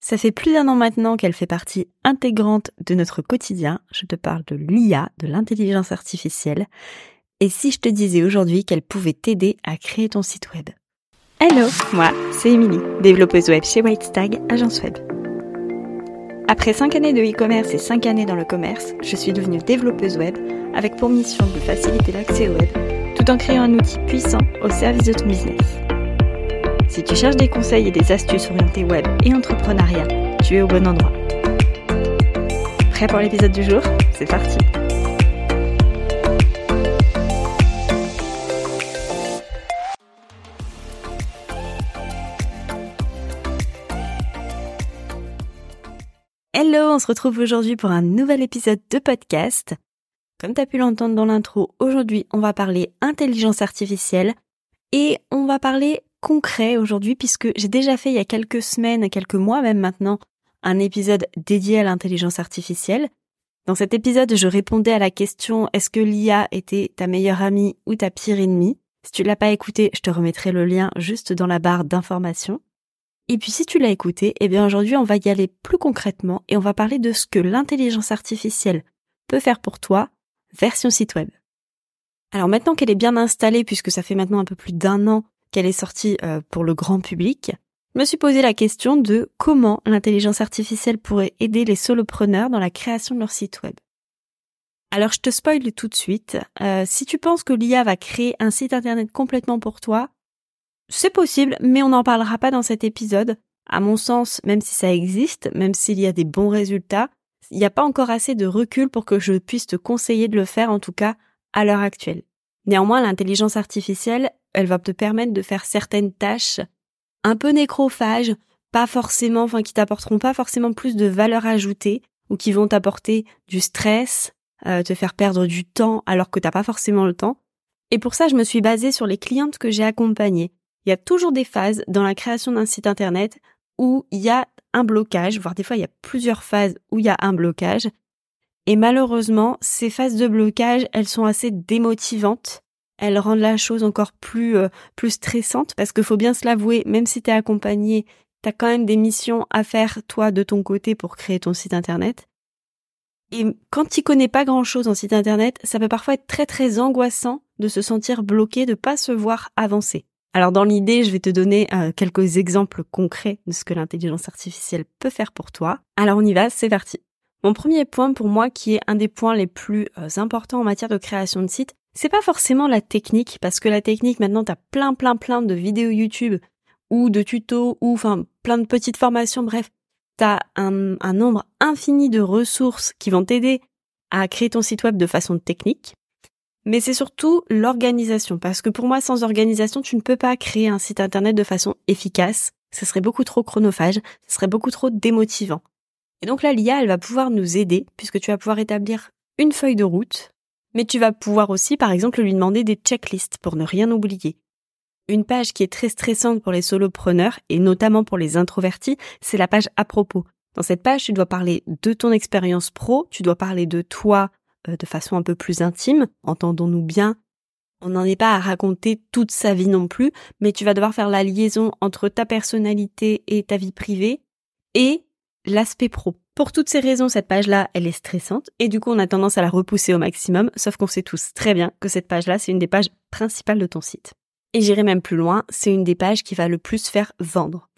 Ça fait plus d'un an maintenant qu'elle fait partie intégrante de notre quotidien. Je te parle de l'IA, de l'intelligence artificielle. Et si je te disais aujourd'hui qu'elle pouvait t'aider à créer ton site web? Hello, moi, c'est Émilie, développeuse web chez Whitestag, agence web. Après 5 années de e-commerce et 5 années dans le commerce, je suis devenue développeuse web avec pour mission de faciliter l'accès au web tout en créant un outil puissant au service de ton business. Si tu cherches des conseils et des astuces orientées web et entrepreneuriat, tu es au bon endroit. Prêt pour l'épisode du jour? C'est parti Hello, on se retrouve aujourd'hui pour un nouvel épisode de podcast. Comme tu as pu l'entendre dans l'intro, aujourd'hui on va parler intelligence artificielle et on va parler concret aujourd'hui puisque j'ai déjà fait il y a quelques semaines, quelques mois même maintenant, un épisode dédié à l'intelligence artificielle. Dans cet épisode, je répondais à la question est-ce que l'IA était ta meilleure amie ou ta pire ennemie? Si tu l'as pas écouté, je te remettrai le lien juste dans la barre d'information. Et puis si tu l'as écouté, eh bien aujourd'hui on va y aller plus concrètement et on va parler de ce que l'intelligence artificielle peut faire pour toi, version site web. Alors maintenant qu'elle est bien installée, puisque ça fait maintenant un peu plus d'un an qu'elle est sortie euh, pour le grand public, me suis posé la question de comment l'intelligence artificielle pourrait aider les solopreneurs dans la création de leur site web. Alors je te spoil tout de suite. Euh, si tu penses que l'IA va créer un site internet complètement pour toi, c'est possible, mais on n'en parlera pas dans cet épisode. À mon sens, même si ça existe, même s'il y a des bons résultats, il n'y a pas encore assez de recul pour que je puisse te conseiller de le faire, en tout cas à l'heure actuelle. Néanmoins, l'intelligence artificielle, elle va te permettre de faire certaines tâches un peu nécrophages, pas forcément, enfin qui t'apporteront pas forcément plus de valeur ajoutée ou qui vont t'apporter du stress, euh, te faire perdre du temps alors que t'as pas forcément le temps. Et pour ça, je me suis basée sur les clientes que j'ai accompagnées. Il y a toujours des phases dans la création d'un site internet où il y a un blocage, voire des fois il y a plusieurs phases où il y a un blocage. Et malheureusement, ces phases de blocage, elles sont assez démotivantes elles rendent la chose encore plus euh, plus stressante parce qu'il faut bien se l'avouer, même si tu es accompagné, tu as quand même des missions à faire toi de ton côté pour créer ton site internet. Et quand tu connais pas grand-chose en site internet, ça peut parfois être très très angoissant de se sentir bloqué, de pas se voir avancer. Alors dans l'idée, je vais te donner euh, quelques exemples concrets de ce que l'intelligence artificielle peut faire pour toi. Alors on y va, c'est parti. Mon premier point pour moi, qui est un des points les plus euh, importants en matière de création de site, c'est pas forcément la technique, parce que la technique, maintenant, t'as plein, plein, plein de vidéos YouTube ou de tutos ou enfin plein de petites formations, bref, t'as un, un nombre infini de ressources qui vont t'aider à créer ton site web de façon technique. Mais c'est surtout l'organisation, parce que pour moi, sans organisation, tu ne peux pas créer un site internet de façon efficace. Ce serait beaucoup trop chronophage, ce serait beaucoup trop démotivant. Et donc là, l'IA, elle va pouvoir nous aider, puisque tu vas pouvoir établir une feuille de route mais tu vas pouvoir aussi, par exemple, lui demander des checklists pour ne rien oublier. Une page qui est très stressante pour les solopreneurs et notamment pour les introvertis, c'est la page à propos. Dans cette page, tu dois parler de ton expérience pro, tu dois parler de toi euh, de façon un peu plus intime, entendons-nous bien. On n'en est pas à raconter toute sa vie non plus, mais tu vas devoir faire la liaison entre ta personnalité et ta vie privée et l'aspect pro. Pour toutes ces raisons, cette page-là, elle est stressante et du coup, on a tendance à la repousser au maximum, sauf qu'on sait tous très bien que cette page-là, c'est une des pages principales de ton site. Et j'irai même plus loin, c'est une des pages qui va le plus faire vendre.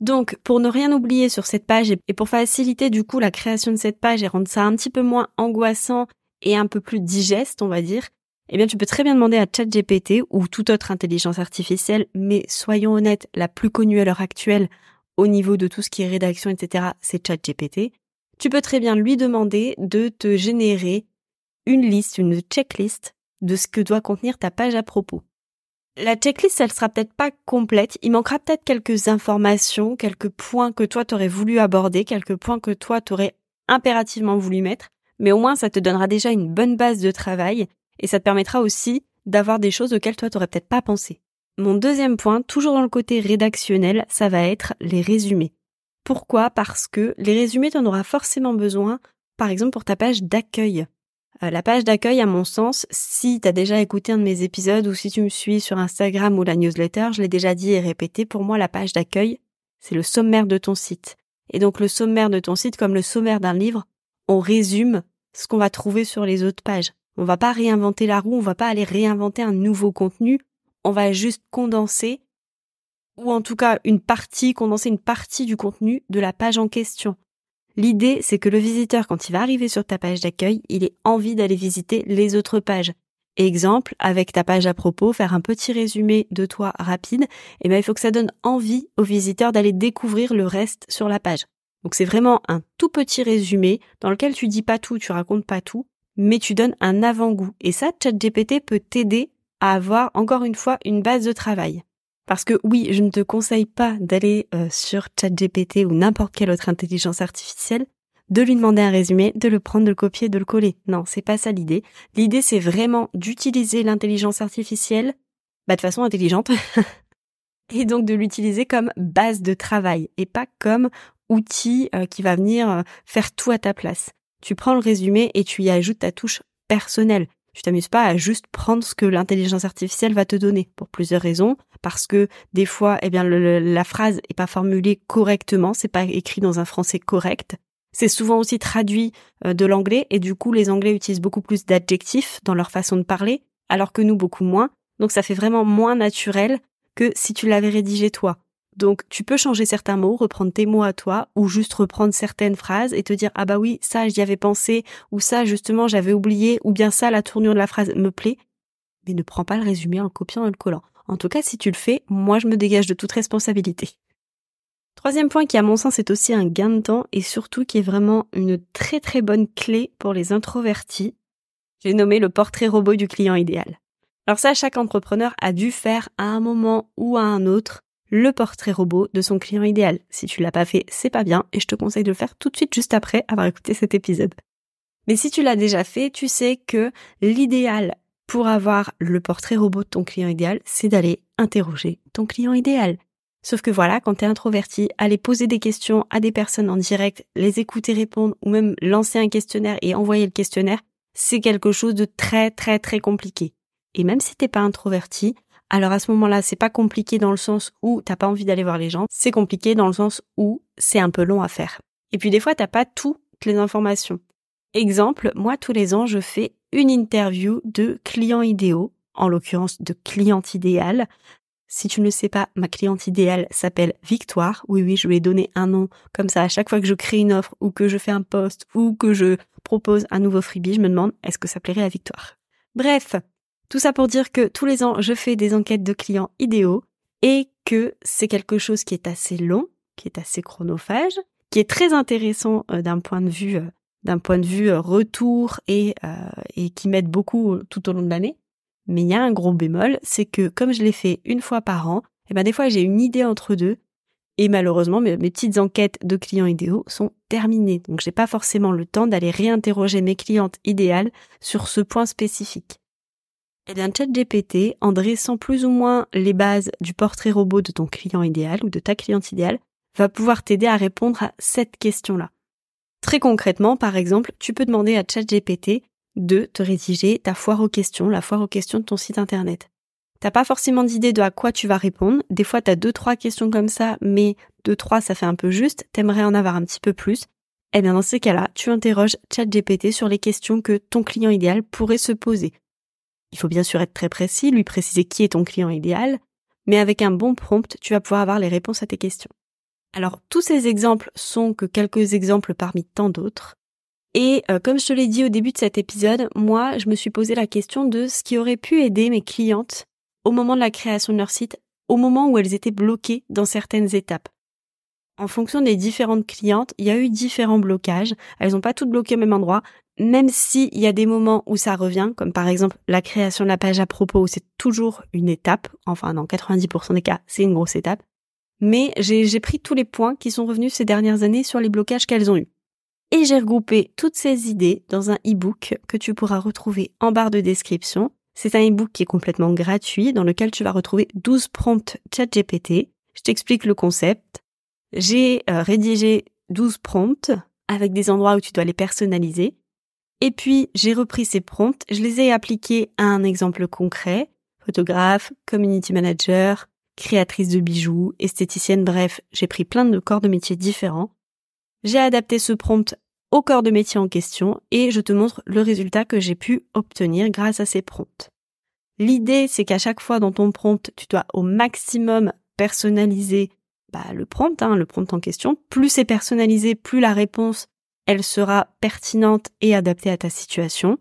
Donc, pour ne rien oublier sur cette page et pour faciliter du coup la création de cette page et rendre ça un petit peu moins angoissant et un peu plus digeste, on va dire, eh bien, tu peux très bien demander à ChatGPT ou toute autre intelligence artificielle, mais soyons honnêtes, la plus connue à l'heure actuelle au niveau de tout ce qui est rédaction, etc., c'est ChatGPT tu peux très bien lui demander de te générer une liste, une checklist de ce que doit contenir ta page à propos. La checklist, elle sera peut-être pas complète, il manquera peut-être quelques informations, quelques points que toi t'aurais voulu aborder, quelques points que toi t'aurais impérativement voulu mettre, mais au moins ça te donnera déjà une bonne base de travail et ça te permettra aussi d'avoir des choses auxquelles toi t'aurais peut-être pas pensé. Mon deuxième point, toujours dans le côté rédactionnel, ça va être les résumés. Pourquoi? Parce que les résumés, tu en auras forcément besoin, par exemple pour ta page d'accueil. Euh, la page d'accueil, à mon sens, si tu as déjà écouté un de mes épisodes ou si tu me suis sur Instagram ou la newsletter, je l'ai déjà dit et répété, pour moi la page d'accueil, c'est le sommaire de ton site. Et donc le sommaire de ton site, comme le sommaire d'un livre, on résume ce qu'on va trouver sur les autres pages. On va pas réinventer la roue, on va pas aller réinventer un nouveau contenu, on va juste condenser ou en tout cas une partie, condenser une partie du contenu de la page en question. L'idée, c'est que le visiteur, quand il va arriver sur ta page d'accueil, il ait envie d'aller visiter les autres pages. Exemple, avec ta page à propos, faire un petit résumé de toi rapide, et eh ben, il faut que ça donne envie au visiteur d'aller découvrir le reste sur la page. Donc c'est vraiment un tout petit résumé dans lequel tu dis pas tout, tu racontes pas tout, mais tu donnes un avant-goût. Et ça, ChatGPT peut t'aider à avoir encore une fois une base de travail. Parce que oui, je ne te conseille pas d'aller euh, sur ChatGPT ou n'importe quelle autre intelligence artificielle, de lui demander un résumé, de le prendre, de le copier, de le coller. Non, c'est pas ça l'idée. L'idée, c'est vraiment d'utiliser l'intelligence artificielle, bah, de façon intelligente, et donc de l'utiliser comme base de travail et pas comme outil euh, qui va venir euh, faire tout à ta place. Tu prends le résumé et tu y ajoutes ta touche personnelle. Tu t'amuses pas à juste prendre ce que l'intelligence artificielle va te donner pour plusieurs raisons. Parce que des fois, eh bien, la phrase est pas formulée correctement, c'est pas écrit dans un français correct. C'est souvent aussi traduit euh, de l'anglais et du coup, les Anglais utilisent beaucoup plus d'adjectifs dans leur façon de parler, alors que nous beaucoup moins. Donc ça fait vraiment moins naturel que si tu l'avais rédigé toi. Donc tu peux changer certains mots, reprendre tes mots à toi, ou juste reprendre certaines phrases et te dire ah bah oui, ça j'y avais pensé, ou ça justement j'avais oublié, ou bien ça la tournure de la phrase me plaît. Mais ne prends pas le résumé en le copiant et le collant. En tout cas, si tu le fais, moi je me dégage de toute responsabilité. Troisième point qui à mon sens est aussi un gain de temps et surtout qui est vraiment une très très bonne clé pour les introvertis, j'ai nommé le portrait robot du client idéal. Alors ça, chaque entrepreneur a dû faire à un moment ou à un autre le portrait robot de son client idéal. Si tu l'as pas fait, c'est pas bien et je te conseille de le faire tout de suite juste après avoir écouté cet épisode. Mais si tu l'as déjà fait, tu sais que l'idéal pour avoir le portrait robot de ton client idéal, c'est d'aller interroger ton client idéal. Sauf que voilà, quand tu es introverti, aller poser des questions à des personnes en direct, les écouter répondre ou même lancer un questionnaire et envoyer le questionnaire, c'est quelque chose de très très très compliqué. Et même si t'es pas introverti, alors à ce moment-là, c'est pas compliqué dans le sens où t'as pas envie d'aller voir les gens, c'est compliqué dans le sens où c'est un peu long à faire. Et puis des fois, t'as pas toutes les informations. Exemple, moi tous les ans, je fais une interview de clients idéaux, en l'occurrence de cliente idéale. Si tu ne le sais pas, ma cliente idéale s'appelle Victoire. Oui, oui, je lui ai donné un nom. Comme ça, à chaque fois que je crée une offre ou que je fais un post ou que je propose un nouveau freebie, je me demande est-ce que ça plairait à Victoire? Bref, tout ça pour dire que tous les ans, je fais des enquêtes de clients idéaux et que c'est quelque chose qui est assez long, qui est assez chronophage, qui est très intéressant euh, d'un point de vue euh, euh, retour et et qui m'aide beaucoup tout au long de l'année. Mais il y a un gros bémol, c'est que comme je l'ai fait une fois par an, et eh ben des fois j'ai une idée entre deux et malheureusement mes, mes petites enquêtes de clients idéaux sont terminées. Donc j'ai pas forcément le temps d'aller réinterroger mes clientes idéales sur ce point spécifique. Eh bien, ChatGPT, en dressant plus ou moins les bases du portrait robot de ton client idéal ou de ta cliente idéale, va pouvoir t'aider à répondre à cette question-là. Très concrètement, par exemple, tu peux demander à ChatGPT de te rédiger ta foire aux questions, la foire aux questions de ton site internet. T'as pas forcément d'idée de à quoi tu vas répondre. Des fois, t'as deux, trois questions comme ça, mais deux, trois, ça fait un peu juste. T'aimerais en avoir un petit peu plus. Eh bien, dans ces cas-là, tu interroges ChatGPT sur les questions que ton client idéal pourrait se poser. Il faut bien sûr être très précis, lui préciser qui est ton client idéal, mais avec un bon prompt, tu vas pouvoir avoir les réponses à tes questions. Alors, tous ces exemples sont que quelques exemples parmi tant d'autres. Et euh, comme je te l'ai dit au début de cet épisode, moi, je me suis posé la question de ce qui aurait pu aider mes clientes au moment de la création de leur site, au moment où elles étaient bloquées dans certaines étapes. En fonction des différentes clientes, il y a eu différents blocages. Elles n'ont pas toutes bloqué au même endroit, même s'il y a des moments où ça revient, comme par exemple la création de la page à propos, c'est toujours une étape, enfin dans 90% des cas, c'est une grosse étape. Mais j'ai pris tous les points qui sont revenus ces dernières années sur les blocages qu'elles ont eus. Et j'ai regroupé toutes ces idées dans un e-book que tu pourras retrouver en barre de description. C'est un e-book qui est complètement gratuit, dans lequel tu vas retrouver 12 prompts ChatGPT. Je t'explique le concept. J'ai euh, rédigé 12 prompts avec des endroits où tu dois les personnaliser. Et puis, j'ai repris ces prompts, je les ai appliqués à un exemple concret, photographe, community manager, créatrice de bijoux, esthéticienne, bref, j'ai pris plein de corps de métiers différents J'ai adapté ce prompt au corps de métier en question et je te montre le résultat que j'ai pu obtenir grâce à ces prompts. L'idée, c'est qu'à chaque fois dans ton prompt, tu dois au maximum personnaliser bah, le prompt, hein, le prompt en question. Plus c'est personnalisé, plus la réponse, elle sera pertinente et adaptée à ta situation.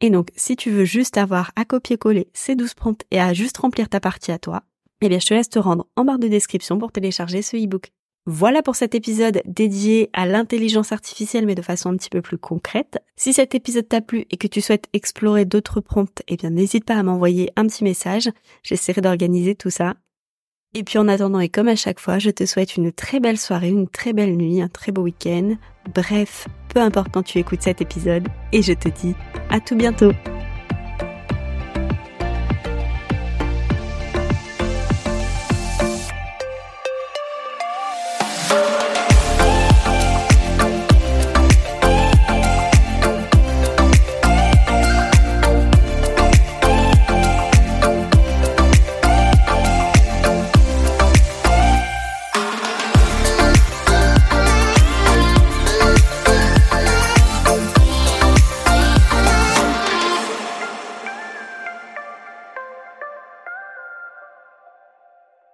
Et donc, si tu veux juste avoir à copier-coller ces 12 prompts et à juste remplir ta partie à toi, eh bien, je te laisse te rendre en barre de description pour télécharger ce e-book. Voilà pour cet épisode dédié à l'intelligence artificielle mais de façon un petit peu plus concrète. Si cet épisode t'a plu et que tu souhaites explorer d'autres prompts, eh bien n'hésite pas à m'envoyer un petit message. J'essaierai d'organiser tout ça. Et puis en attendant et comme à chaque fois, je te souhaite une très belle soirée, une très belle nuit, un très beau week-end. Bref, peu importe quand tu écoutes cet épisode et je te dis à tout bientôt.